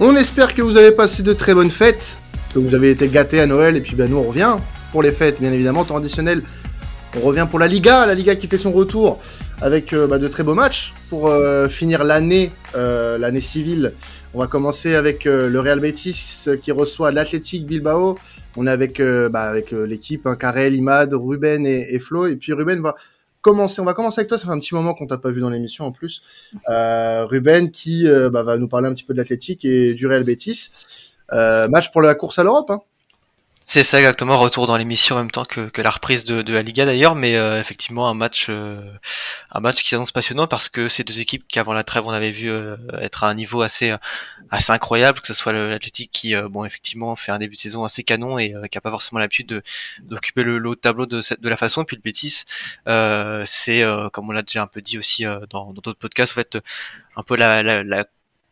On espère que vous avez passé de très bonnes fêtes, que vous avez été gâtés à Noël, et puis ben, nous on revient pour les fêtes, bien évidemment, temps additionnel. On revient pour la Liga, la Liga qui fait son retour avec euh, bah, de très beaux matchs pour euh, finir l'année, euh, l'année civile. On va commencer avec le Real Betis qui reçoit l'Athletic Bilbao. On est avec, bah, avec l'équipe, hein, Karel, Imad, Ruben et, Flo. Et puis Ruben va On va commencer avec toi. Ça fait un petit moment qu'on t'a pas vu dans l'émission en plus. Ruben qui bah, va nous parler un petit peu de l'Athletic et du Real Betis. match pour la course à l'Europe. Hein. C'est ça exactement, retour dans l'émission en même temps que, que la reprise de, de la Liga d'ailleurs, mais euh, effectivement un match euh, un match qui s'annonce passionnant parce que ces deux équipes qui avant la trêve on avait vu euh, être à un niveau assez assez incroyable, que ce soit l'Athletic qui bon effectivement fait un début de saison assez canon et qui a pas forcément l'habitude d'occuper le haut de tableau de, la façon, et puis le Betis c'est comme on l'a déjà un peu dit aussi dans d'autres podcasts en fait un peu la, la, la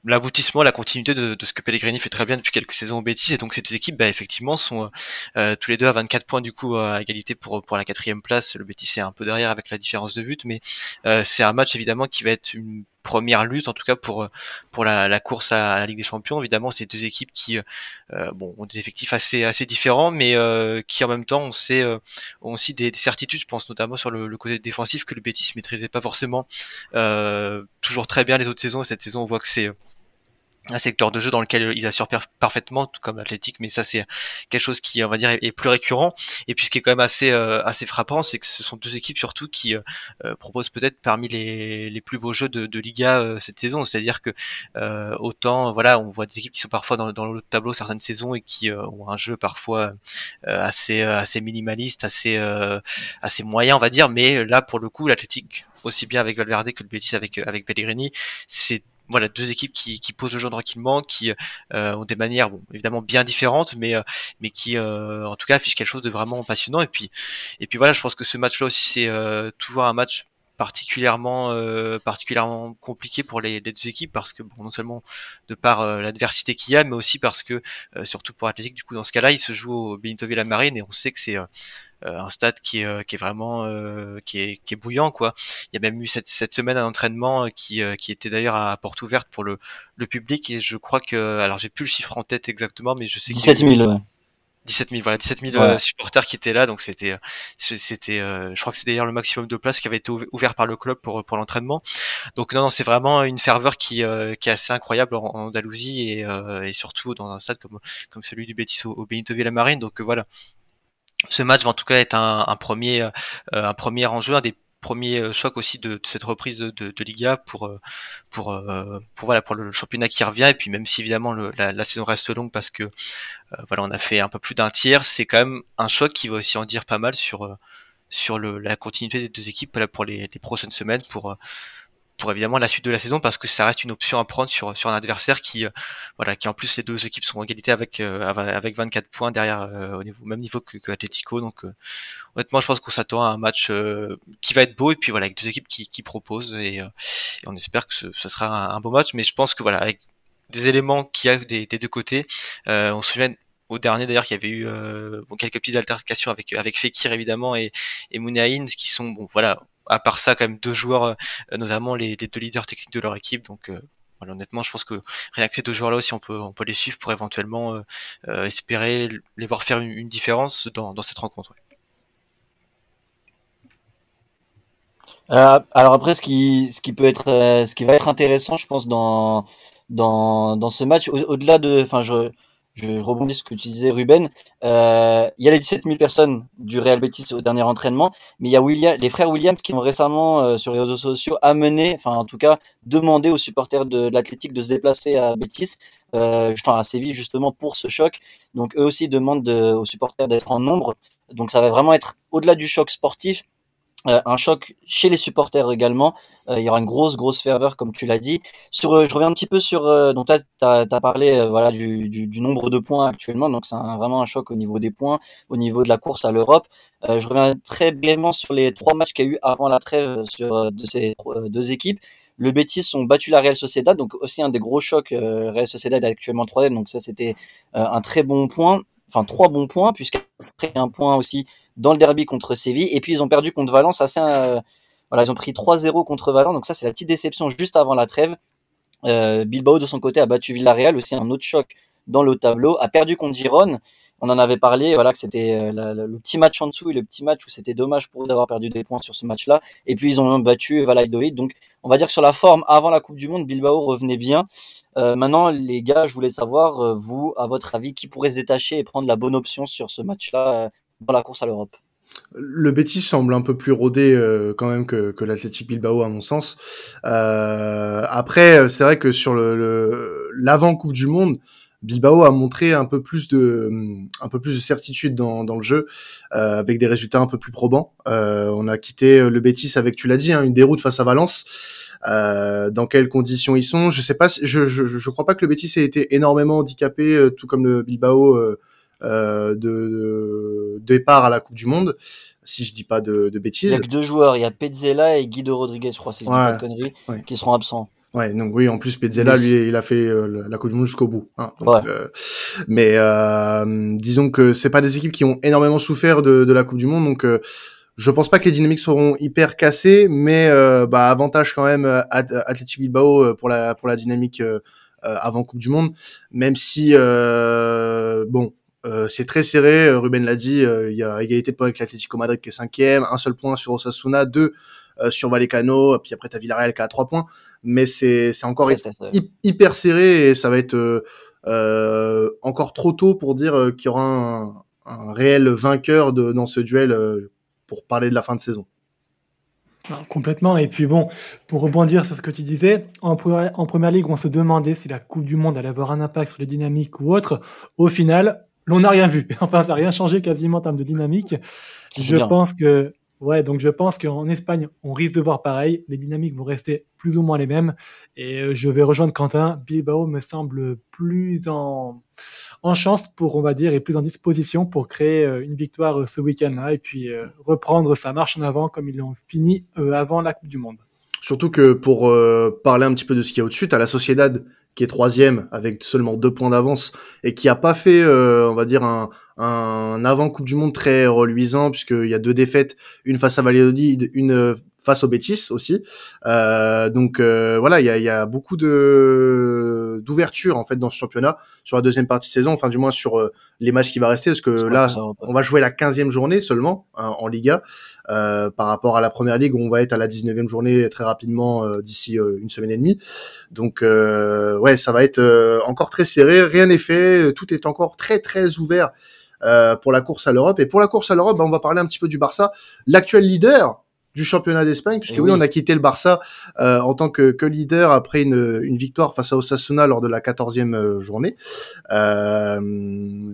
l'aboutissement, la continuité de, ce que Pellegrini fait très bien depuis quelques saisons au Betis. Et donc ces deux équipes, bah, effectivement, sont euh, tous les deux à 24 points du coup à égalité pour la quatrième place. Le Betis est un peu derrière avec la différence de but, mais euh, c'est un match évidemment qui va être une première lutte en tout cas pour pour la, course à, la Ligue des Champions. Évidemment, c'est deux équipes qui euh, bon ont des effectifs assez assez différents, mais euh, qui en même temps euh, ont aussi des, certitudes. Je pense notamment sur le, le, côté défensif que le Betis maîtrisait pas forcément toujours très bien les autres saisons. Et cette saison, on voit que c'est un secteur de jeu dans lequel ils assurent parfaitement, tout comme l'athlétique, mais ça c'est quelque chose qui, on va dire, est, plus récurrent. Et puis ce qui est quand même assez euh, assez frappant, c'est que ce sont deux équipes surtout qui euh, euh, proposent peut-être parmi les, les plus beaux jeux de, de Liga cette saison. C'est-à-dire que autant, voilà, on voit des équipes qui sont parfois dans, dans le tableau certaines saisons et qui ont un jeu parfois assez assez minimaliste, assez assez moyen, on va dire. Mais là, pour le coup, l'athlétique aussi bien avec Valverde que le Betis avec avec Pellegrini, c'est voilà deux équipes qui, posent le jeu tranquillement, qui euh, ont des manières bon, évidemment bien différentes, mais euh, mais qui euh, en tout cas affichent quelque chose de vraiment passionnant. Et puis et puis voilà, je pense que ce match-là aussi c'est toujours un match particulièrement particulièrement compliqué pour les, deux équipes parce que bon, non seulement de par l'adversité qu'il y a mais aussi parce que surtout pour Athletic du coup dans ce cas-là il se joue au Benito Marine et on sait que c'est un stade qui est, euh, qui est vraiment euh, qui est, qui est bouillant quoi. Il y a même eu cette, cette semaine un entraînement qui, qui était d'ailleurs à porte ouverte pour le, le public. Et je crois que alors j'ai plus le chiffre en tête exactement mais je sais 17 000 ouais. 17 000 voilà 17 000 supporters qui étaient là. Donc c'était c'était je crois que c'est d'ailleurs le maximum de places qui avait été ouvert par le club pour pour l'entraînement. Donc non non c'est vraiment une ferveur qui qui est assez incroyable en, Andalousie et, et surtout dans un stade comme comme celui du Betis au, au Benito Villamarín. Donc voilà ce match va en tout cas être un, premier, euh, un premier enjeu, un des premiers euh, chocs aussi de, cette reprise de, de, Liga pour euh, pour pour voilà pour le championnat qui revient. Et puis même si évidemment le, la, la, saison reste longue parce que voilà on a fait un peu plus d'un tiers c'est quand même un choc qui va aussi en dire pas mal sur sur le, la continuité des deux équipes là, pour les, les prochaines semaines pour pour évidemment la suite de la saison parce que ça reste une option à prendre sur sur un adversaire qui euh, voilà qui en plus les deux équipes sont en égalité avec euh, avec 24 points derrière euh, au même niveau que, que Atletico. Donc honnêtement je pense qu'on s'attend à un match qui va être beau et puis voilà avec deux équipes qui, qui proposent et, on espère que ce, sera un, beau match. Mais je pense que voilà avec des éléments qui a des, des deux côtés on se souvient au dernier d'ailleurs qu'il y avait eu bon, quelques petites altercations avec avec Fekir évidemment et et qui sont bon voilà à part ça, quand même deux joueurs, euh, notamment les, deux leaders techniques de leur équipe. Donc euh, honnêtement, je pense que rien que ces deux joueurs-là aussi, on peut, les suivre pour éventuellement euh, espérer les voir faire une, différence dans, cette rencontre. alors après, ce qui, peut être, ce qui va être intéressant, je pense, dans ce match, au-delà de, enfin, je, je rebondis sur ce que tu disais, Ruben. Euh, il y a les 17 000 personnes du Real Betis au dernier entraînement, mais il y a les frères Williams qui ont récemment, euh, sur les réseaux sociaux, amené, enfin en tout cas, demandé aux supporters de, l'Athletic de se déplacer à Betis, euh, enfin à Séville justement pour ce choc. Donc eux aussi demandent aux supporters d'être en nombre. Donc ça va vraiment être au-delà du choc sportif, euh, un choc chez les supporters également. Euh, il y aura une grosse, grosse ferveur, comme tu l'as dit. Sur, euh, je reviens un petit peu sur. donc, tu as, parlé voilà, du, nombre de points actuellement. Donc, c'est vraiment un choc au niveau des points, au niveau de la course à l'Europe. je reviens très brièvement sur les trois matchs qu'il y a eu avant la trêve sur, de ces deux équipes. Le Betis ont battu la Real Sociedad, donc aussi un des gros chocs. Real Sociedad est actuellement 3 donc ça c'était un très bon point. Enfin, trois bons points, puisqu'après un point aussi dans le derby contre Séville. Et puis ils ont perdu contre Valence assez. Euh, voilà, ils ont pris 3-0 contre Valence. Donc ça, c'est la petite déception juste avant la trêve. Bilbao de son côté a battu Villarreal, aussi un autre choc dans le tableau, a perdu contre Giron. On en avait parlé, voilà, que c'était le petit match en dessous et le petit match où c'était dommage pour eux d'avoir perdu des points sur ce match-là. Et puis ils ont battu Valladolid. Donc on va dire que sur la forme, avant la Coupe du Monde, Bilbao revenait bien. maintenant, les gars, je voulais savoir, vous, à votre avis, qui pourrait se détacher et prendre la bonne option sur ce match-là dans la course à l'Europe le Betis semble un peu plus rodé euh, quand même que, que l'Athletic Bilbao à mon sens. Euh, après, c'est vrai que sur le l'avant Coupe du Monde, Bilbao a montré un peu plus de un peu plus de certitude dans, dans le jeu euh, avec des résultats un peu plus probants. on a quitté le Betis avec, tu l'as dit, hein, une déroute face à Valence. dans quelles conditions ils sont? Je sais pas. Je, je je crois pas que le Betis ait été énormément handicapé, tout comme le Bilbao euh, de, départ à la Coupe du Monde, si je dis pas de, bêtises. Il y a que deux joueurs, il y a Pezzella et Guido Rodriguez, je crois, si je dis pas de conneries, qui seront absents. Ouais, donc oui, en plus Pezzella, lui, il a fait euh, la Coupe du Monde jusqu'au bout. Hein, euh, mais disons que c'est pas des équipes qui ont énormément souffert de, la Coupe du Monde, donc je pense pas que les dynamiques seront hyper cassées, mais bah, avantage quand même à Athletic Bilbao pour la pour la dynamique avant Coupe du Monde, même si bon euh, c'est très serré, euh, Ruben l'a dit, euh, il y a égalité de points avec l'Atlético Madrid qui est cinquième, un seul point sur Osasuna, deux sur Vallecano, puis après t'as Villarreal qui a trois points, mais c'est c'est encore hyper serré et ça va être encore trop tôt pour dire qu'il y aura un, un réel vainqueur de, dans ce duel pour parler de la fin de saison. complètement. Et puis bon, pour rebondir sur ce que tu disais, en, en, première ligue, on se demandait si la Coupe du Monde allait avoir un impact sur les dynamiques ou autre. Au final, on n'a rien vu. Enfin, ça n'a rien changé quasiment en termes de dynamique. Je pense que, ouais, donc je pense qu'en Espagne, on risque de voir pareil. Les dynamiques vont rester plus ou moins les mêmes. Et euh, je vais rejoindre Quentin. Bilbao me semble plus en, en chance pour, on va dire, et plus en disposition pour créer euh, une victoire euh, ce week-end-là et puis reprendre sa marche en avant comme ils l'ont fini avant la Coupe du Monde. Surtout que pour parler un petit peu de ce qu'il y a au-dessus, à la Sociedad qui est troisième avec seulement deux points d'avance et qui a pas fait, euh, on va dire un, un avant Coupe du Monde très reluisant puisqu'il y a deux défaites, une face à Valladolid, une face au Betis aussi. Euh, donc euh, voilà, il y a, y a, beaucoup de d'ouverture en fait dans ce championnat sur la deuxième partie de saison, enfin du moins sur euh, les matchs qui va rester, parce que là, on va jouer la 15e journée seulement hein, en Liga, euh, par rapport à la première ligue où on va être à la 19e journée très rapidement euh, d'ici une semaine et demie. Donc ouais, ça va être encore très serré, rien n'est fait, tout est encore très très ouvert. pour la course à l'Europe et pour la course à l'Europe, bah, on va parler un petit peu du Barça, l'actuel leader du championnat d'Espagne, puisque oui, on a quitté le Barça euh, en tant que, que, leader après une, une, victoire face à Osasuna lors de la 14e euh, journée. Euh,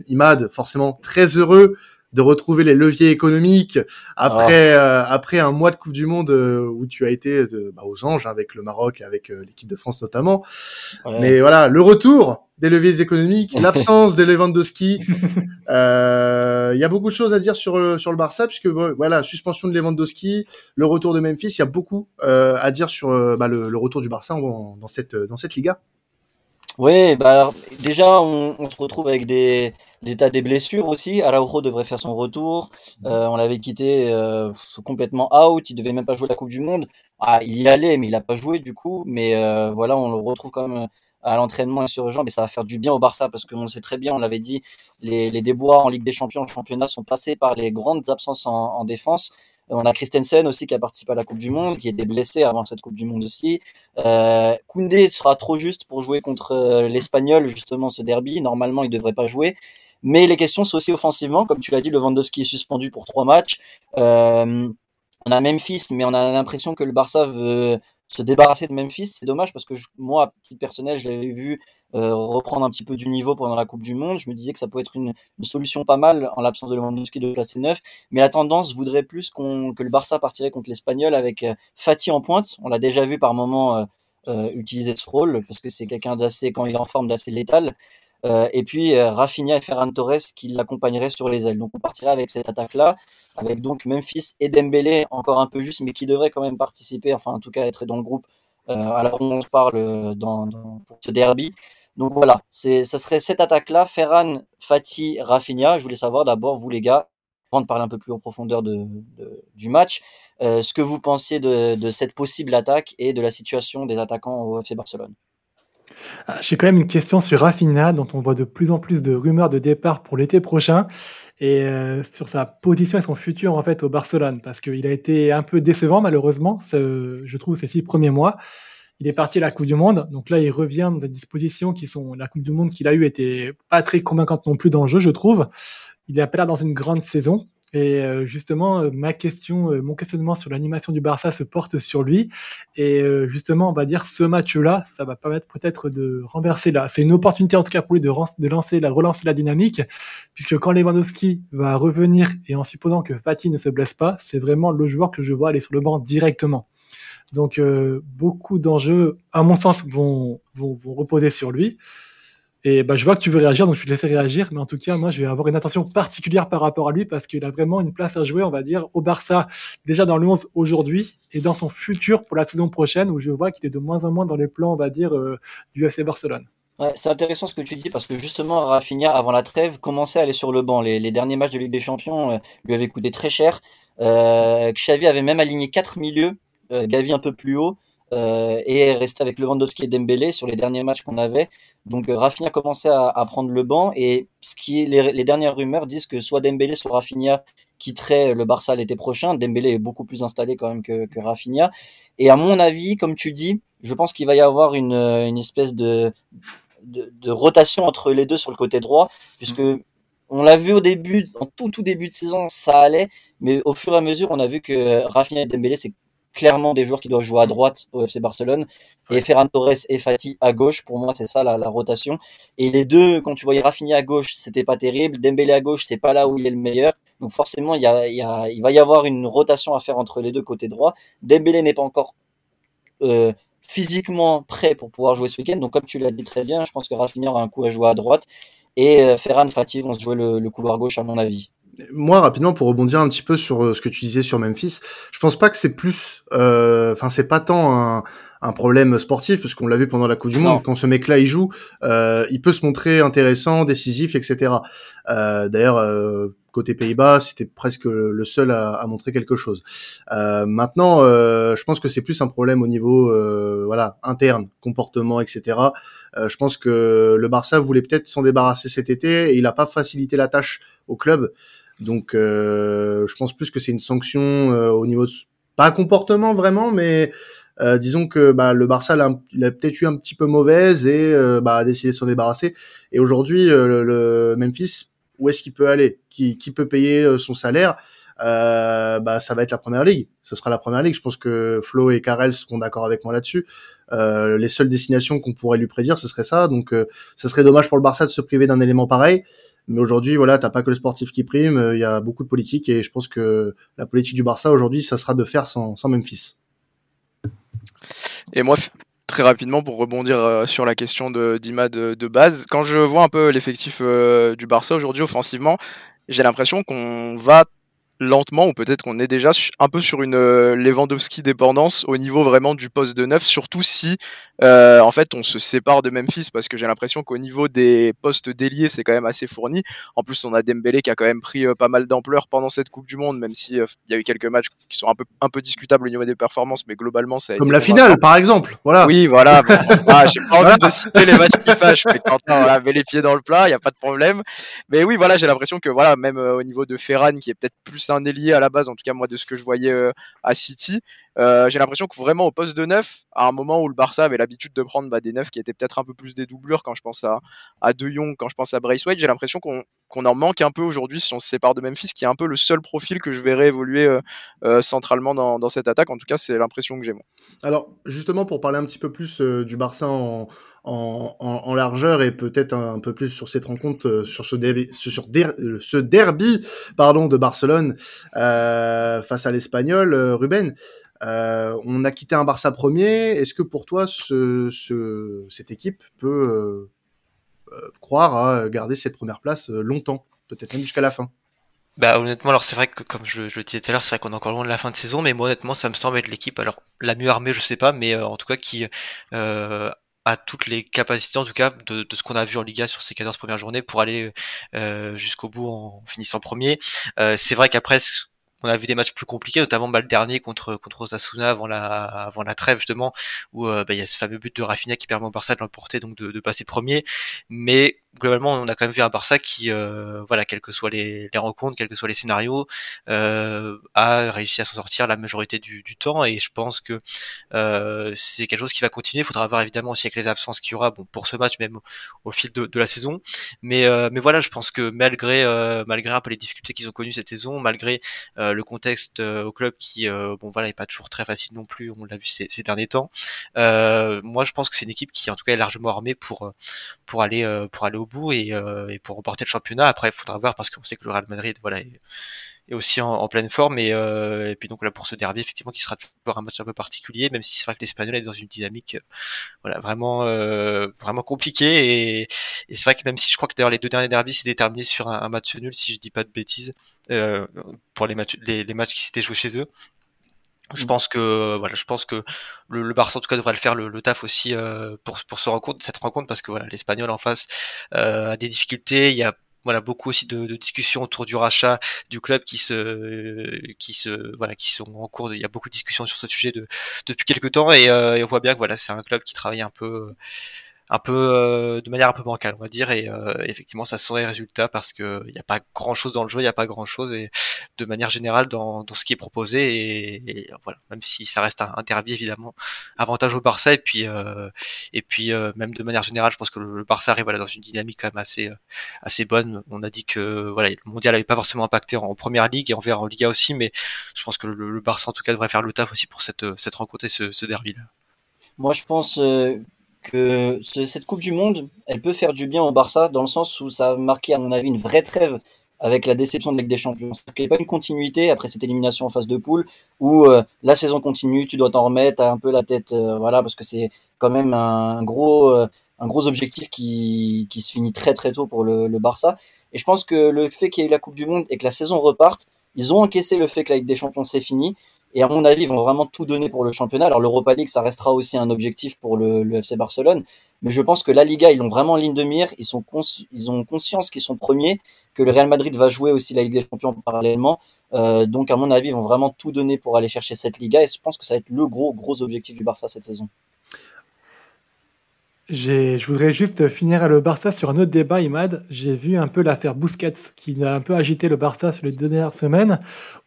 Imad, forcément très heureux de retrouver les leviers économiques après ah. euh, après un mois de Coupe du Monde euh, où tu as été euh, bah, aux anges avec le Maroc et avec l'équipe de France notamment. Mais voilà, le retour des leviers économiques, l'absence de Lewandowski. Il y a beaucoup de choses à dire sur le, sur le Barça puisque voilà, suspension de Lewandowski, le retour de Memphis, il y a beaucoup à dire sur bah, le, le, retour du Barça dans cette dans cette Liga. Oui, bah déjà on, on, se retrouve avec des, des tas des blessures aussi. Araujo devrait faire son retour. Euh, on l'avait quitté euh, complètement out. Il devait même pas jouer la Coupe du Monde. Ah, il y allait, mais il a pas joué du coup. Mais euh, voilà, on le retrouve quand même à l'entraînement et sur le Mais ça va faire du bien au Barça parce qu'on le sait très bien. On l'avait dit, les, les déboires en Ligue des Champions, en championnat sont passés par les grandes absences en, en défense. On a Christensen aussi qui a participé à la Coupe du Monde, qui était blessé avant cette Coupe du Monde aussi. Euh, Koundé sera trop juste pour jouer contre euh, l'Espagnol, justement, ce derby. Normalement, il devrait pas jouer. Mais les questions, c'est aussi offensivement. Comme tu l'as dit, Lewandowski est suspendu pour trois matchs. Euh, on a Memphis, mais on a l'impression que le Barça veut se débarrasser de Memphis. C'est dommage parce que moi, à titre personnel, je l'avais vu euh, reprendre un petit peu du niveau pendant la Coupe du Monde. Je me disais que ça pouvait être une, solution pas mal en l'absence de Lewandowski de placer neuf. Mais la tendance voudrait plus qu'on que le Barça partirait contre l'Espagnol avec euh, Fati en pointe. On l'a déjà vu par moment euh, utiliser ce rôle parce que c'est quelqu'un d'assez, quand il est en forme, d'assez létal. et puis Rafinha et Ferran Torres qui l'accompagneraient sur les ailes. Donc on partirait avec cette attaque-là, avec donc Memphis et Dembélé encore un peu juste, mais qui devrait quand même participer, enfin en tout cas être dans le groupe euh, alors on parle dans, dans, pour ce derby. Donc voilà, c'est, ça serait cette attaque-là, Ferran, Fati, Rafinha. Je voulais savoir d'abord, vous les gars, avant de parler un peu plus en profondeur de, du match, euh, ce que vous pensiez de, cette possible attaque et de la situation des attaquants au FC Barcelone. Ah, J'ai quand même une question sur Rafinha, dont on voit de plus en plus de rumeurs de départ pour l'été prochain, et euh, sur sa position et son futur en fait au Barcelone, parce qu'il a été un peu décevant malheureusement, je trouve, ces six premiers mois. Il est parti à la Coupe du Monde, donc là il revient dans des dispositions qui sont la Coupe du Monde qu'il a eue était pas très convaincante non plus dans le jeu, je trouve. Il a pas dans une grande saison. Et euh, justement, euh, ma question, euh, mon questionnement sur l'animation du Barça se porte sur lui. Et justement, on va dire ce match-là, ça va permettre peut-être de renverser là. C'est une opportunité en tout cas pour lui de, de lancer, la, relancer la dynamique, puisque quand Lewandowski va revenir et en supposant que Fati ne se blesse pas, c'est vraiment le joueur que je vois aller sur le banc directement. Donc euh, beaucoup d'enjeux, à mon sens, vont, reposer sur lui. Et bah, je vois que tu veux réagir, donc je vais te laisser réagir. Mais en tout cas, moi, je vais avoir une attention particulière par rapport à lui parce qu'il a vraiment une place à jouer, on va dire, au Barça, déjà dans le 11 aujourd'hui et dans son futur pour la saison prochaine où je vois qu'il est de moins en moins dans les plans, on va dire, euh, du FC Barcelone. C'est intéressant ce que tu dis parce que justement Rafinha avant la trêve commençait à aller sur le banc. Les, derniers matchs de Ligue des Champions euh, lui avaient coûté très cher. Xavi avait même aligné quatre milieux, Gavi un peu plus haut euh, et est resté avec Lewandowski et Dembélé sur les derniers matchs qu'on avait. Donc euh, Rafinha commençait à, à prendre le banc et ce qui est, les, les dernières rumeurs disent que soit Dembélé soit Rafinha quitterait le Barça l'été prochain. Dembélé est beaucoup plus installé quand même que, que Rafinha. Et à mon avis, comme tu dis, je pense qu'il va y avoir une, une espèce de de, de rotation entre les deux sur le côté droit, puisque on l'a vu au début, en tout tout début de saison, ça allait, mais au fur et à mesure, on a vu que Rafinha et Dembélé, c'est clairement des joueurs qui doivent jouer à droite au FC Barcelone, et Ferran Torres et Fati à gauche, pour moi, c'est ça la, la rotation. Et les deux, quand tu voyais Rafinha à gauche, c'était pas terrible, Dembélé à gauche, c'est pas là où il est le meilleur. Donc forcément, il, y a, il, y a, il va y avoir une rotation à faire entre les deux côtés droits. Dembélé n'est pas encore euh, physiquement prêt pour pouvoir jouer ce week-end. Donc, comme tu l'as dit très bien, je pense que Rafinha aura un coup à jouer à droite. Et euh, Ferran, Fatih vont se jouer le, le, couloir gauche, à mon avis. Moi, rapidement, pour rebondir un petit peu sur euh, ce que tu disais sur Memphis, je pense pas que c'est plus, enfin, euh, c'est pas tant un, un, problème sportif, parce qu'on l'a vu pendant la Coupe du Monde, non. quand ce mec-là il joue, euh, il peut se montrer intéressant, décisif, etc. Euh, D'ailleurs, côté Pays-Bas, c'était presque le seul à, à, montrer quelque chose. Euh, maintenant, euh, je pense que c'est plus un problème au niveau, euh, voilà, interne, comportement, etc. Euh, je pense que le Barça voulait peut-être s'en débarrasser cet été et il n'a pas facilité la tâche au club. Donc, euh, je pense plus que c'est une sanction euh, au niveau de, pas comportement vraiment, mais disons que bah, le Barça l'a, peut-être eu un petit peu mauvaise et bah, a décidé de s'en débarrasser. Et aujourd'hui, le, Memphis où est-ce qu'il peut aller, qui, qui peut payer son salaire, euh, bah ça va être la première ligue. Ce sera la première ligue. Je pense que Flo et Karel seront d'accord avec moi là-dessus. Euh, les seules destinations qu'on pourrait lui prédire, ce serait ça. Donc, euh, ce serait dommage pour le Barça de se priver d'un élément pareil. Mais aujourd'hui, voilà, t'as pas que le sportif qui prime. Il y a beaucoup de politique et je pense que la politique du Barça aujourd'hui, ça sera de faire sans, Memphis. Et moi, très rapidement pour rebondir euh, sur la question d'Ima de, de, base. Quand je vois un peu l'effectif euh, du Barça aujourd'hui offensivement, j'ai l'impression qu'on va lentement ou peut-être qu'on est déjà un peu sur une euh, Lewandowski dépendance au niveau vraiment du poste de neuf, surtout si euh, en fait on se sépare de Memphis parce que j'ai l'impression qu'au niveau des postes déliés c'est quand même assez fourni. En plus on a Dembélé qui a quand même pris euh, pas mal d'ampleur pendant cette Coupe du Monde, même si il y a eu quelques matchs qui sont un peu un peu discutables au niveau des performances, mais globalement ça a comme la finale par exemple. Voilà. Oui voilà. Bon, ah, j'ai pas envie de citer les matchs qui fâchent, mais Quentin voilà, met les pieds dans le plat, il y a pas de problème. Mais oui voilà j'ai l'impression que voilà même au niveau de Ferran qui est peut-être plus un ailier à la base, en tout cas moi de ce que je voyais euh, à City. Euh, j'ai l'impression que vraiment au poste de neuf, à un moment où le Barça avait l'habitude de prendre bah, des neufs qui étaient peut-être un peu plus des doublures, quand je pense à, à De Jong, quand je pense à Braithwaite, j'ai l'impression qu'on qu'on en manque un peu aujourd'hui si on se sépare de Memphis, qui est un peu le seul profil que je verrais évoluer euh, euh, centralement dans, cette attaque. En tout cas, c'est l'impression que j'ai moi. Alors justement, pour parler un petit peu plus euh, du Barça en, en, largeur et peut-être un, peu plus sur cette rencontre, sur ce derby, sur ce derby pardon, de Barcelone face à l'Espagnol, Ruben. on a quitté un Barça premier. Est-ce que pour toi, ce, ce, cette équipe peut croire à garder cette première place euh, longtemps, peut-être même jusqu'à la fin. Bah honnêtement, alors c'est vrai que comme je, le disais tout à l'heure, c'est vrai qu'on est encore loin de la fin de saison, mais moi honnêtement, ça me semble être l'équipe, alors la mieux armée, je sais pas, mais euh, en tout cas qui euh, a toutes les capacités en tout cas de, ce qu'on a vu en Liga sur ces 14 premières journées pour aller euh, jusqu'au bout en finissant premier. c'est vrai qu'après on a vu des matchs plus compliqués, notamment bah, le dernier contre contre Osasuna avant la avant la trêve justement, où bah, il y a ce fameux but de Rafinha qui permet au Barça de l'emporter, donc de, de passer premier. Mais globalement, on a quand même vu un Barça qui, euh, voilà, quels que soient les, les, rencontres, quels que soient les scénarios, euh, a réussi à s'en sortir la majorité du, du, temps. Et je pense que euh, c'est quelque chose qui va continuer. Il faudra voir évidemment aussi avec les absences qu'il y aura, bon, pour ce match même au, fil de, de, la saison. Mais, euh, mais voilà, je pense que malgré, euh, malgré un peu les difficultés qu'ils ont connues cette saison, malgré euh, le contexte au club qui, bon, voilà, est pas toujours très facile non plus. On l'a vu ces, ces, derniers temps. moi, je pense que c'est une équipe qui, en tout cas, est largement armée pour, pour aller, pour aller au bout et, euh, et, pour remporter le championnat. Après, il faudra voir parce qu'on sait que le Real Madrid, voilà, est, est aussi en, en, pleine forme. Et, euh, et, puis donc là pour ce derby, effectivement, qui sera toujours un match un peu particulier, même si c'est vrai que l'Espagnol est dans une dynamique, euh, voilà, vraiment, euh, vraiment compliquée. Et, et c'est vrai que même si je crois que d'ailleurs les deux derniers derbys s'étaient terminés sur un, un, match nul, si je dis pas de bêtises, euh, pour les matchs, les, les matchs qui s'étaient joués chez eux. Je pense que voilà, je pense que le, le, Barça en tout cas devrait le faire le, le taf aussi euh, pour pour ce rencontre, cette rencontre parce que voilà, l'Espagnol en face euh, a des difficultés. Il y a voilà beaucoup aussi de, discussions autour du rachat du club qui se qui se voilà qui sont en cours. De, il y a beaucoup de discussions sur ce sujet de, depuis quelques temps et, euh, et on voit bien que voilà c'est un club qui travaille un peu un peu euh, de manière un peu bancale on va dire et euh, effectivement ça serait résultat parce que il n'y a pas grand chose dans le jeu il n'y a pas grand chose et de manière générale dans, dans ce qui est proposé et, voilà même si ça reste un, derby évidemment avantage au Barça et puis euh, et puis euh, même de manière générale je pense que le, le, Barça arrive voilà dans une dynamique quand même assez assez bonne. On a dit que voilà le mondial avait pas forcément impacté en, en première ligue et on verra en Liga aussi mais je pense que le, le, Barça en tout cas devrait faire le taf aussi pour cette cette rencontre et ce, ce derby là moi je pense que cette Coupe du Monde, elle peut faire du bien au Barça dans le sens où ça a marqué, à mon avis, une vraie trêve avec la déception de Ligue des Champions. Il n'y a pas une continuité après cette élimination en phase de poule où euh, la saison continue, tu dois t'en remettre, as un peu la tête, euh, voilà, parce que c'est quand même un gros, euh, un gros objectif qui, qui se finit très très tôt pour le, le Barça. Et je pense que le fait qu'il y ait eu la Coupe du Monde et que la saison reparte, ils ont encaissé le fait que la des Champions c'est fini et à mon avis, ils vont vraiment tout donner pour le championnat. Alors l'Europa League, ça restera aussi un objectif pour le, le FC Barcelone. Mais je pense que la Liga, ils l'ont vraiment en ligne de mire. Ils, sont ils ont conscience qu'ils sont premiers, que le Real Madrid va jouer aussi la Ligue des Champions parallèlement. Euh, donc à mon avis, ils vont vraiment tout donner pour aller chercher cette Liga. Et je pense que ça va être le gros, gros objectif du Barça cette saison. Je voudrais juste finir le Barça sur un autre débat, Imad. J'ai vu un peu l'affaire Busquets qui a un peu agité le Barça sur les deux dernières semaines.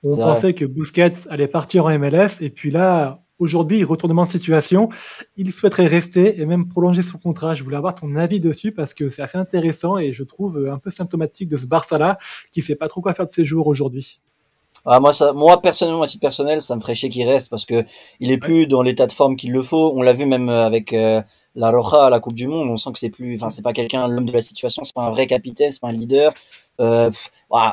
On pensait vrai. que Busquets allait partir en MLS et puis là, aujourd'hui, retournement de situation. Il souhaiterait rester et même prolonger son contrat. Je voulais avoir ton avis dessus parce que c'est assez intéressant et je trouve un peu symptomatique de ce Barça-là qui sait pas trop quoi faire de ses jours aujourd'hui. Ah, moi, ça, moi, personnellement, à titre personnel, ça me ferait chier qu'il reste parce que il est plus dans l'état de forme qu'il le faut. On l'a vu même avec euh, la Roja à la Coupe du Monde, on sent que c'est plus, enfin, c'est pas quelqu'un, l'homme de la situation, c'est pas un vrai capitaine, c'est pas un leader. Euh,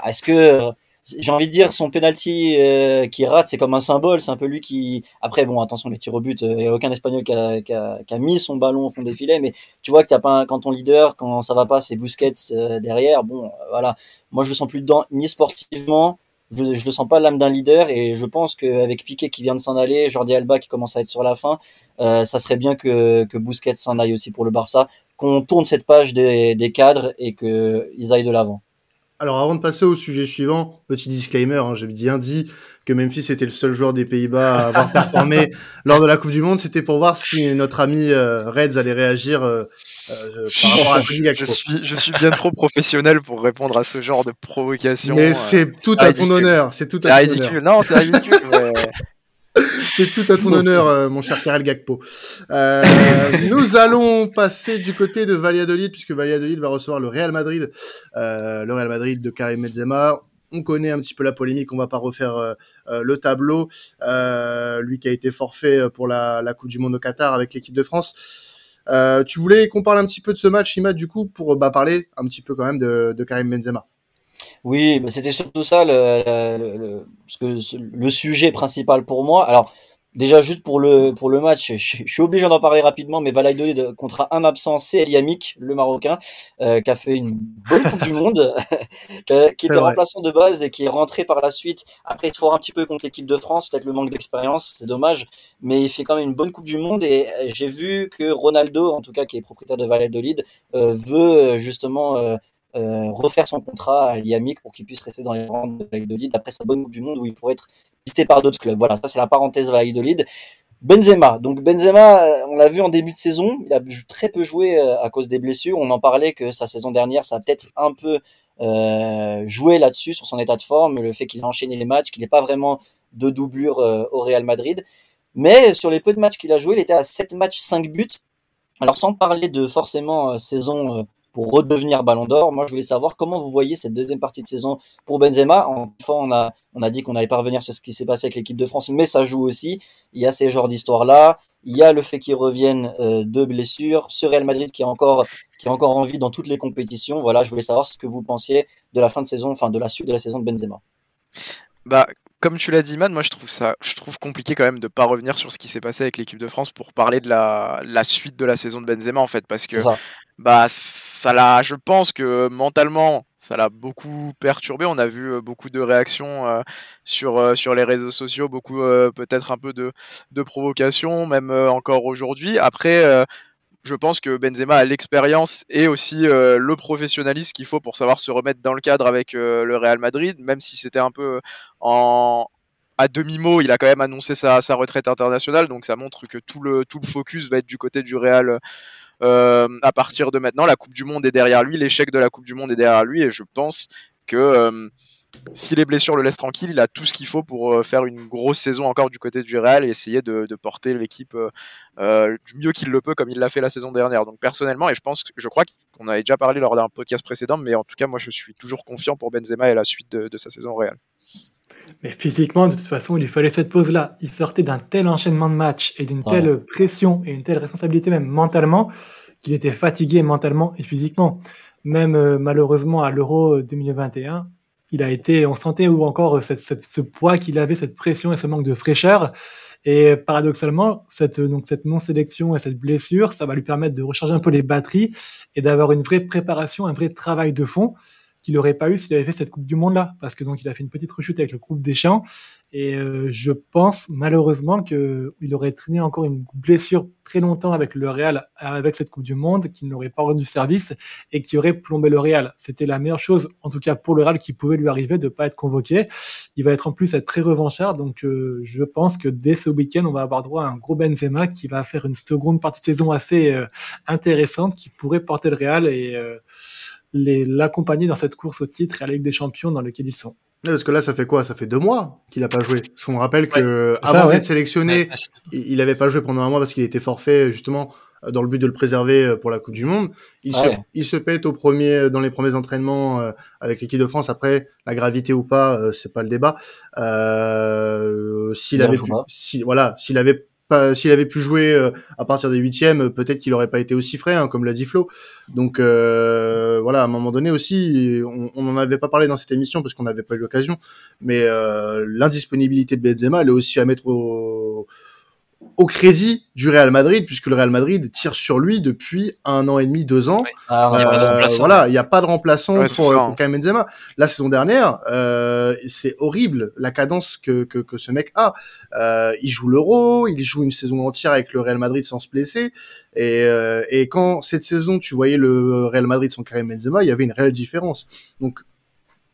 Est-ce que, j'ai envie de dire, son penalty euh, qui rate, c'est comme un symbole, c'est un peu lui qui, après, bon, attention, les tirs au but, il n'y a aucun Espagnol qui a, qui, a, qui a, mis son ballon au fond des filets, mais tu vois que t'as pas, un, quand ton leader, quand ça va pas, c'est Busquets euh, derrière, bon, euh, voilà. Moi, je le sens plus dedans, ni sportivement, je, je le sens pas l'âme d'un leader et je pense qu'avec Piqué qui vient de s'en aller, Jordi Alba qui commence à être sur la fin, euh, ça serait bien que, que Busquets s'en aille aussi pour le Barça, qu'on tourne cette page des, des cadres et qu'ils aillent de l'avant. Alors avant de passer au sujet suivant, petit disclaimer, hein, j'ai bien dit que Memphis était le seul joueur des Pays-Bas à avoir performé lors de la Coupe du Monde. C'était pour voir si notre ami euh, Reds allait réagir euh, euh, par rapport à la je suis, je suis bien trop professionnel pour répondre à ce genre de provocation. Mais c'est tout à ton honneur. C'est tout à ton ridicule. honneur. Non, c'est ridicule. mais... C'est tout à ton honneur, euh, mon cher Karel Gakpo. Euh, nous allons passer du côté de Valladolid, puisque Valladolid va recevoir le Real Madrid, euh, le Real Madrid de Karim Benzema. On connaît un petit peu la polémique, on va pas refaire euh, le tableau. Lui qui a été forfait pour la, la, Coupe du Monde au Qatar avec l'équipe de France. tu voulais qu'on parle un petit peu de ce match, Imad, du coup, pour bah, parler un petit peu quand même de, de Karim Benzema. Oui, mais c'était surtout ça le, le, le, que le sujet principal pour moi. Alors déjà juste pour le pour le match, je, je suis obligé d'en parler rapidement, mais Valladolid contre un absent, c'est El Yamik, le Marocain, euh, qui a fait une bonne Coupe du Monde, qui était remplaçant de base et qui est rentré par la suite. Après, il se fort un petit peu contre l'équipe de France, peut-être le manque d'expérience, c'est dommage, mais il fait quand même une bonne Coupe du Monde et j'ai vu que Ronaldo, en tout cas qui est propriétaire de Valladolid, euh, veut justement euh, refaire son contrat à Yamik pour qu'il puisse rester dans les rangs de Valladolid après sa bonne Coupe du Monde où il pourrait être pisté par d'autres clubs. Voilà, ça c'est la parenthèse Valladolid. Benzema. Donc Benzema, on l'a vu en début de saison, il a très peu joué à cause des blessures. On en parlait que sa saison dernière, ça a peut-être un peu euh, joué là-dessus sur son état de forme, le fait qu'il a enchaîné les matchs, qu'il n'est pas vraiment de doublure au Real Madrid. Mais sur les peu de matchs qu'il a joué, il était à 7 matchs, 5 buts. Alors sans parler de forcément euh, saison euh, pour redevenir Ballon d'Or, moi je voulais savoir comment vous voyez cette deuxième partie de saison pour Benzema. En fois, on a, on a dit qu'on n'allait pas revenir sur ce qui s'est passé avec l'équipe de France, mais ça joue aussi. Il y a ces genres d'histoires-là. Il y a le fait qu'il revienne euh, de blessures. Ce Real Madrid qui a encore qui a encore envie dans toutes les compétitions. Voilà, je voulais savoir ce que vous pensiez de la fin de saison, enfin de la suite de la saison de Benzema. Bah, comme tu l'as dit, Man, moi je trouve ça, je trouve compliqué quand même de pas revenir sur ce qui s'est passé avec l'équipe de France pour parler de la, la, suite de la saison de Benzema en fait, parce que bah ça l'a, je pense que mentalement ça l'a beaucoup perturbé. On a vu euh, beaucoup de réactions euh, sur euh, sur les réseaux sociaux, beaucoup peut-être un peu de de provocation, même encore aujourd'hui. Après je pense que Benzema a l'expérience et aussi euh, le professionnalisme qu'il faut pour savoir se remettre dans le cadre avec euh, le Real Madrid, même si c'était un peu en à demi-mot, il a quand même annoncé sa, sa, retraite internationale, donc ça montre que tout le, tout le focus va être du côté du Real euh, à partir de maintenant. La Coupe du Monde est derrière lui, l'échec de la Coupe du Monde est derrière lui, et je pense que si les blessures le laissent tranquille, il a tout ce qu'il faut pour euh, faire une grosse saison encore du côté du Real et essayer de, porter l'équipe euh, euh, du mieux qu'il le peut comme il l'a fait la saison dernière. Donc personnellement, et je crois qu'on avait déjà parlé lors d'un podcast précédent, mais en tout cas moi je suis toujours confiant pour Benzema et la suite de, sa saison au Real. Mais physiquement, de toute façon, il lui fallait cette pause-là. Il sortait d'un tel enchaînement de matchs et d'une telle pression et une telle responsabilité même mentalement qu'il était fatigué mentalement et physiquement. Même malheureusement à l'Euro 2021, il a été, on sentait ou encore cette, ce poids qu'il avait, cette pression et ce manque de fraîcheur. Et paradoxalement, cette, donc cette non-sélection et cette blessure, ça va lui permettre de recharger un peu les batteries et d'avoir une vraie préparation, un vrai travail de fond qu'il n'aurait pas eu s'il avait fait cette Coupe du Monde-là. Parce que donc il a fait une petite rechute avec le groupe des Champs. Et euh, je pense malheureusement qu'il aurait traîné encore une blessure très longtemps avec le Real, avec cette Coupe du Monde, qui n'aurait pas rendu service et qui aurait plombé le Real. C'était la meilleure chose, en tout cas pour le Real, qui pouvait lui arriver de ne pas être convoqué. Il va être en plus être très revanchard, donc euh, je pense que dès ce week-end, on va avoir droit à un gros Benzema qui va faire une seconde partie de saison assez euh, intéressante, qui pourrait porter le Real et l'accompagner dans cette course au titre et à la Ligue des Champions dans laquelle ils sont. Parce que là, ça fait quoi? Ça fait deux mois qu'il n'a pas joué. Parce qu'on rappelle que avant d'être sélectionné, il n'avait pas joué pendant un mois parce qu'il était forfait justement dans le but de le préserver euh, pour la Coupe du Monde. Il, se, il se pète au premier, dans les premiers entraînements euh, avec l'équipe de France. Après, la gravité ou pas, euh, c'est pas le débat. Euh, s'il avait, si, voilà, s'il avait s'il avait pu jouer euh, à partir des huitièmes, peut-être qu'il aurait pas été aussi frais, hein, comme l'a dit Flo. Donc euh, voilà, à un moment donné aussi, on n'en avait pas parlé dans cette émission parce qu'on n'avait pas eu l'occasion, mais euh, l'indisponibilité de Benzema, elle est aussi à mettre au, au crédit du Real Madrid, puisque le Real Madrid tire sur lui depuis un an et demi, deux ans. Ah, euh, voilà, il n'y a pas de remplaçant pour, pour Karim Benzema. La saison dernière, euh, c'est horrible la cadence que, que, que ce mec a. Euh, il joue l'Euro, il joue une saison entière avec le Real Madrid sans se blesser. Et, euh, et quand cette saison, tu voyais le Real Madrid sans Karim Benzema, il y avait une réelle différence. Donc,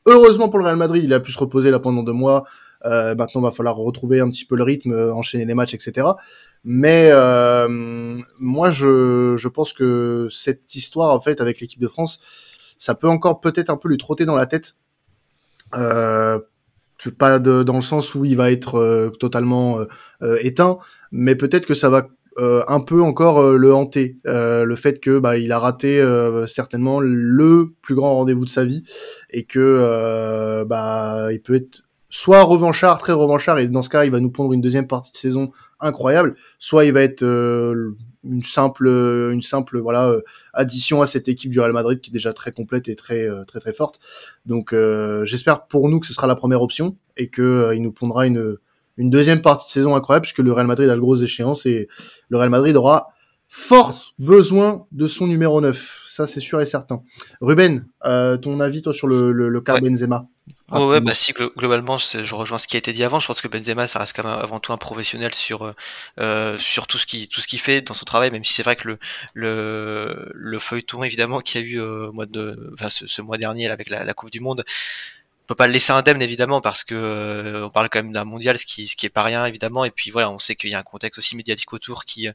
heureusement pour le Real Madrid, il a pu se reposer là pendant deux mois euh, maintenant, il va falloir retrouver un petit peu le rythme, euh, enchaîner les matchs, etc. Mais euh, moi, je, je pense que cette histoire, en fait, avec l'équipe de France, ça peut encore peut-être un peu lui trotter dans la tête. Euh, pas de, dans le sens où il va être euh, totalement euh, éteint, mais peut-être que ça va un peu encore le hanter, le fait que bah, il a raté certainement le plus grand rendez-vous de sa vie et que bah il peut être soit revanchard, très revanchard, et dans ce cas, il va nous prendre une deuxième partie de saison incroyable, soit il va être euh, une simple, une simple voilà euh, addition à cette équipe du Real Madrid qui est déjà très complète et très euh, très très forte. Donc j'espère pour nous que ce sera la première option et que il nous prendra une une deuxième partie de saison incroyable puisque le Real Madrid a de grosses échéances et le Real Madrid aura fort besoin de son numéro 9. Ça, c'est sûr et certain. Ruben, ton avis, toi, sur le, le, le cas Benzema? Oh ouais, bah si globalement, je, rejoins ce qui a été dit avant. Je pense que Benzema, ça reste quand même avant tout un professionnel sur euh, euh sur tout ce qui tout ce qu'il fait dans son travail. Même si c'est vrai que le le le feuilleton évidemment qu'il y a eu euh, mois de, enfin ce, mois dernier avec la, la, Coupe du Monde, on peut pas le laisser indemne évidemment parce que euh, on parle quand même d'un mondial, ce qui ce qui est pas rien évidemment. Et puis voilà, on sait qu'il y a un contexte aussi médiatique autour qui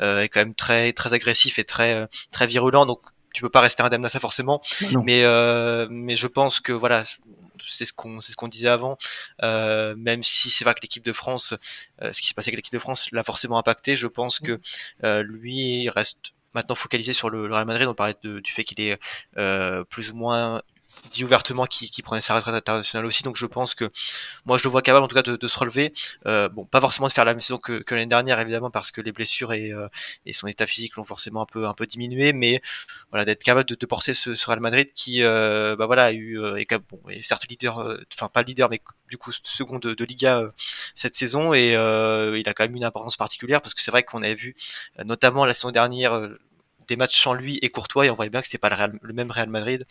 euh, est quand même très très agressif et très très virulent. Donc tu peux pas rester indemne à ça forcément. Mais mais je pense que voilà c'est ce qu'on c'est ce qu'on disait avant. Euh, même si c'est vrai que l'équipe de France, euh, ce qui s'est passé avec l'équipe de France l'a forcément impacté, je pense que euh, lui reste maintenant focalisé sur le, Real Madrid. On parlait du fait qu'il est plus ou moins dit ouvertement qu'il prenait sa retraite internationale aussi. Donc je pense que moi je le vois capable en tout cas de, se relever. Euh, bon, pas forcément de faire la même saison que, que l'année dernière évidemment parce que les blessures et, euh, et son état physique l'ont forcément un peu un peu diminué, mais voilà d'être capable de, de porter ce, ce, Real Madrid qui euh, bah voilà a eu euh, est, bon, certes leader, euh, enfin pas leader mais du coup second de, de Liga cette saison et il a quand même une importance particulière parce que c'est vrai qu'on avait vu notamment la saison dernière des matchs sans lui et Courtois et on voyait bien que c'était pas le, même Real Madrid.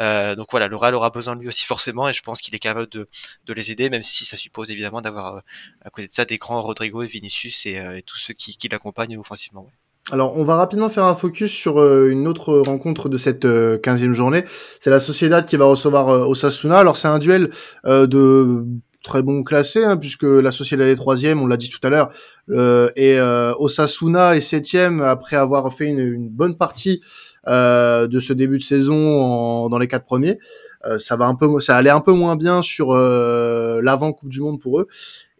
Euh, donc voilà, le Real aura besoin de lui aussi forcément et je pense qu'il est capable de, les aider, même si ça suppose évidemment d'avoir euh, à côté de ça des grands Rodrigo et Vinicius et, euh, tous ceux qui, l'accompagnent offensivement. Alors, on va rapidement faire un focus sur une autre rencontre de cette 15e journée. C'est la Sociedad qui va recevoir Osasuna. Alors, c'est un duel de très bon classé, hein, puisque la Sociedad est troisième, on l'a dit tout à l'heure, euh, et euh, Osasuna est septième après avoir fait une, une bonne partie euh, de ce début de saison en, dans les quatre premiers. Euh, ça va un peu, ça allait un peu moins bien sur euh, l'avant Coupe du Monde pour eux.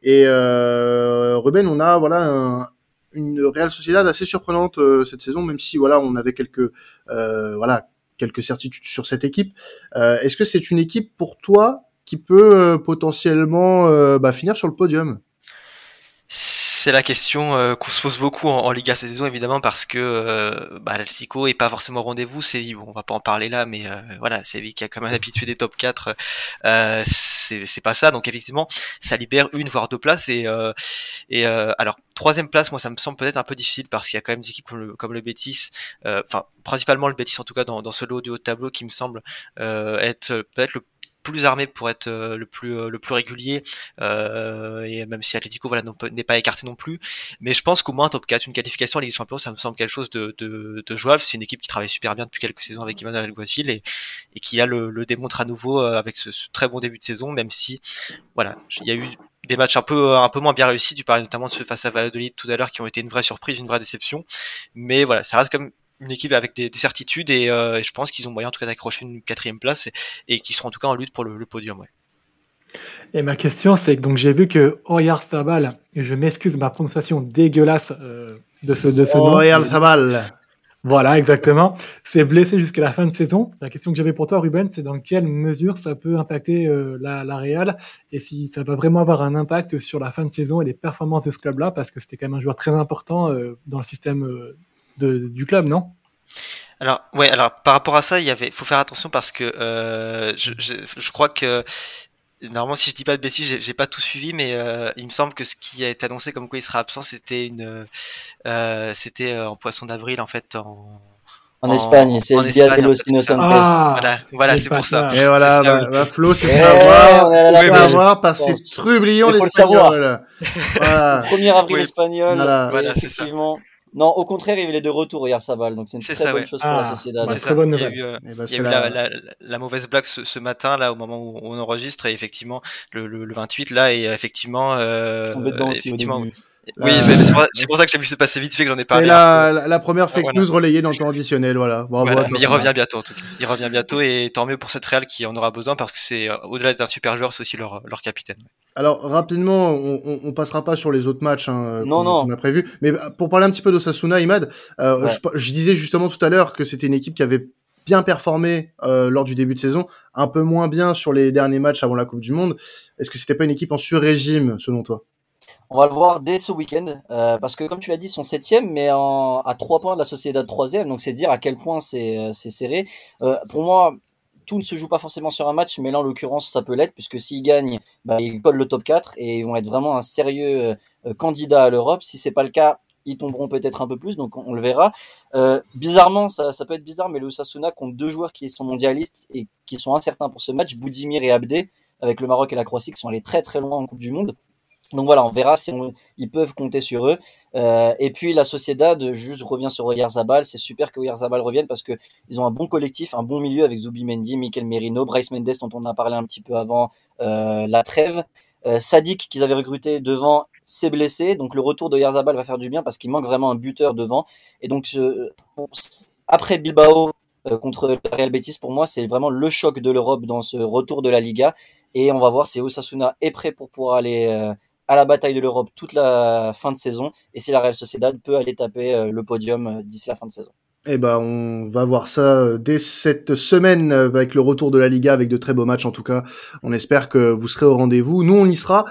Et Ruben, on a voilà un, une Real Sociedad assez surprenante cette saison, même si voilà on avait quelques voilà quelques certitudes sur cette équipe. Est-ce que c'est une équipe pour toi qui peut euh, potentiellement euh, bah, finir sur le podium c'est la question euh, qu'on se pose beaucoup en, Liga cette saison évidemment parce que euh, bah, est pas forcément au rendez-vous. Séville, bon, on va pas en parler là, mais euh, voilà, Séville qui a quand même habitué des top 4, euh, c'est pas ça. Donc effectivement, ça libère une voire deux places et et alors troisième place, moi ça me semble peut-être un peu difficile parce qu'il y a quand même des équipes comme le, comme le Betis, enfin principalement le Betis en tout cas dans, dans ce lot du haut de tableau qui me semble être peut-être le plus armé pour être euh, le plus euh, le plus régulier euh, et même si Atletico voilà n'est pas écarté non plus. Mais je pense qu'au moins top 4 une qualification à Ligue des Champions ça me semble quelque chose de, de, de jouable. C'est une équipe qui travaille super bien depuis quelques saisons avec Emmanuel Alguacil et, et qui a le, le démontre à nouveau avec ce, très bon début de saison même si voilà il y a eu des matchs un peu un peu moins bien réussis. Tu parlais notamment de ceux face à Valladolid tout à l'heure qui ont été une vraie surprise une vraie déception. Mais voilà ça reste comme une équipe avec des, certitudes euh, et, je pense qu'ils ont moyen en tout cas d'accrocher une quatrième place et, qui seront en tout cas en lutte pour le, podium. Ouais. Et ma question, c'est que donc j'ai vu que Oyar Sabal, et je m'excuse ma prononciation dégueulasse euh, de ce, de ce nom. Sabal. Voilà, exactement. C'est blessé jusqu'à la fin de saison. La question que j'avais pour toi, Ruben, c'est dans quelle mesure ça peut impacter euh, la, la Real et si ça va vraiment avoir un impact sur la fin de saison et les performances de ce club-là, parce que c'était quand même un joueur très important dans le système du club, non? Alors ouais, alors par rapport à ça, il y avait, faut faire attention parce que euh, je, je, crois que normalement, si je dis pas de bêtises, j'ai pas tout suivi, mais euh, il me semble que ce qui a été annoncé comme quoi il sera absent, c'était une, euh, c'était en poisson d'avril en fait en en, Espagne, c'est le Dia de los Ah, voilà, voilà c'est pour ça. Et voilà, bah, bah, Flo, c'est pour savoir, oui, savoir par ces trublions d'espagnol. Voilà. 1er avril espagnol, voilà, voilà effectivement. Non, au contraire, il les deux retours hier, Saval, donc c'est une très bonne chose pour la ah, Sociedad. C'est très bonne nouvelle. Il y a eu, euh, bah, il y a eu la... La, la, mauvaise blague ce, ce, matin, là, au moment où on enregistre, et effectivement, le, le, le 28, là, et effectivement, euh, dedans aussi effectivement, au début. Oui, euh... c'est pour, ça que j'ai vu se passer vite fait que j'en ai parlé. C'est la, la, première fake news relayée dans le temps additionnel, voilà. Bravo voilà mais il revient bientôt, en tout cas. Il revient bientôt et tant mieux pour cette Real qui en aura besoin parce que c'est, euh, au-delà d'être un super joueur, c'est aussi leur, leur capitaine. Alors, rapidement, on, on, on, passera pas sur les autres matchs, hein, non, non. on a prévu. Mais pour parler un petit peu d'Osasuna, Imad, euh, je, je, disais justement tout à l'heure que c'était une équipe qui avait bien performé euh, lors du début de saison, un peu moins bien sur les derniers matchs avant la Coupe du Monde. Est-ce que c'était pas une équipe en sur-régime, selon toi? On va le voir dès ce week-end, euh, parce que comme tu l'as dit, ils sont septième, mais à trois points de la Sociedad troisième, donc c'est dire à quel point c'est euh, serré. Euh, pour moi, tout ne se joue pas forcément sur un match, mais là en l'occurrence ça peut l'être, puisque s'ils gagnent, bah, ils collent le top 4 et ils vont être vraiment un sérieux candidat à l'Europe. Si c'est pas le cas, ils tomberont peut-être un peu plus, donc on, le verra. Bizarrement, ça, ça, peut être bizarre, mais le Sasuna compte deux joueurs qui sont mondialistes et qui sont incertains pour ce match, Boudimir et Abdé. avec le Maroc et la Croatie qui sont allés très très loin en Coupe du Monde. Donc voilà, on verra si ils peuvent compter sur eux. Euh, et puis la Sociedad, juste je reviens sur Oyarzabal, c'est super que Oyarzabal revienne parce que ils ont un bon collectif, un bon milieu avec Zubi Mendy, Mikel Merino, Bryce Mendes dont on a parlé un petit peu avant euh, la trêve, euh, Sadik qu'ils avaient recruté devant s'est blessé, donc le retour de Oyarzabal va faire du bien parce qu'il manque vraiment un buteur devant. Et donc après Bilbao contre le Real Betis, pour moi c'est vraiment le choc de l'Europe dans ce retour de la Liga. Et on va voir si Osasuna est prêt pour pouvoir aller à la bataille de l'Europe toute la fin de saison et si la Real Sociedad peut aller taper euh, le podium euh, d'ici la fin de saison. Eh ben, on va voir ça euh, dès cette semaine avec le retour de la Liga, avec de très beaux matchs en tout cas. On espère que vous serez au rendez-vous. Nous, on y sera.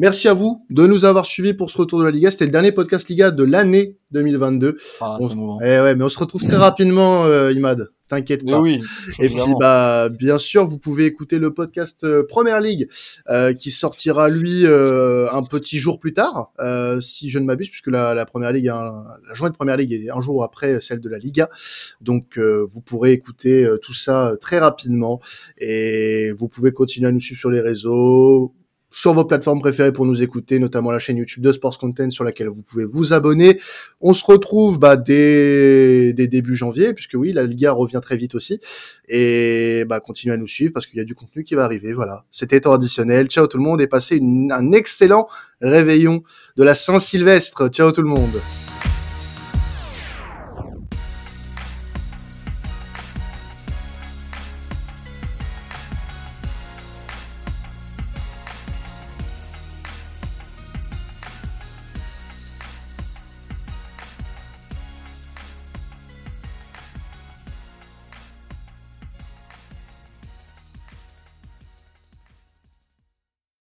Merci à vous de nous avoir suivis pour ce retour de la Liga. C'était le dernier podcast Liga de l'année 2022. Ah, on... Eh ouais, mais on se retrouve très rapidement, euh, Imad. T'inquiète pas. Oui, et puis, bah, bien sûr, vous pouvez écouter le podcast euh, Première Ligue euh, qui sortira lui euh, un petit jour plus tard, euh, si je ne m'abuse, puisque la, la Première Ligue, la journée de Première Ligue est un jour après celle de la Liga. Donc, euh, vous pourrez écouter tout ça très rapidement et vous pouvez continuer à nous suivre sur les réseaux sur vos plateformes préférées pour nous écouter, notamment la chaîne YouTube de Sports Content sur laquelle vous pouvez vous abonner. On se retrouve bah, dès, dès début janvier, puisque oui, la Liga revient très vite aussi. Et bah, continuez à nous suivre parce qu'il y a du contenu qui va arriver. Voilà, c'était traditionnel. Ciao tout le monde et passez une, un excellent réveillon de la Saint-Sylvestre. Ciao tout le monde.